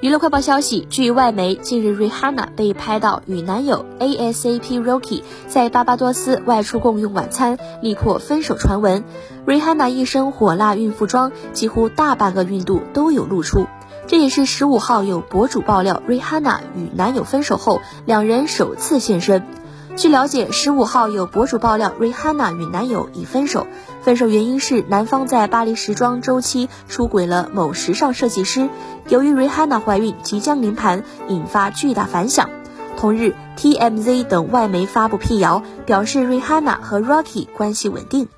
娱乐快报消息，据外媒，近日瑞哈娜被拍到与男友 ASAP Rocky 在巴巴多斯外出共用晚餐，力破分手传闻。瑞哈娜一身火辣孕妇装，几乎大半个孕肚都有露出。这也是十五号有博主爆料瑞哈娜与男友分手后，两人首次现身。据了解，十五号有博主爆料，Rihanna 与男友已分手，分手原因是男方在巴黎时装周期出轨了某时尚设计师。由于 Rihanna 怀孕即将临盘，引发巨大反响。同日，TMZ 等外媒发布辟谣，表示 Rihanna 和 Rocky 关系稳定。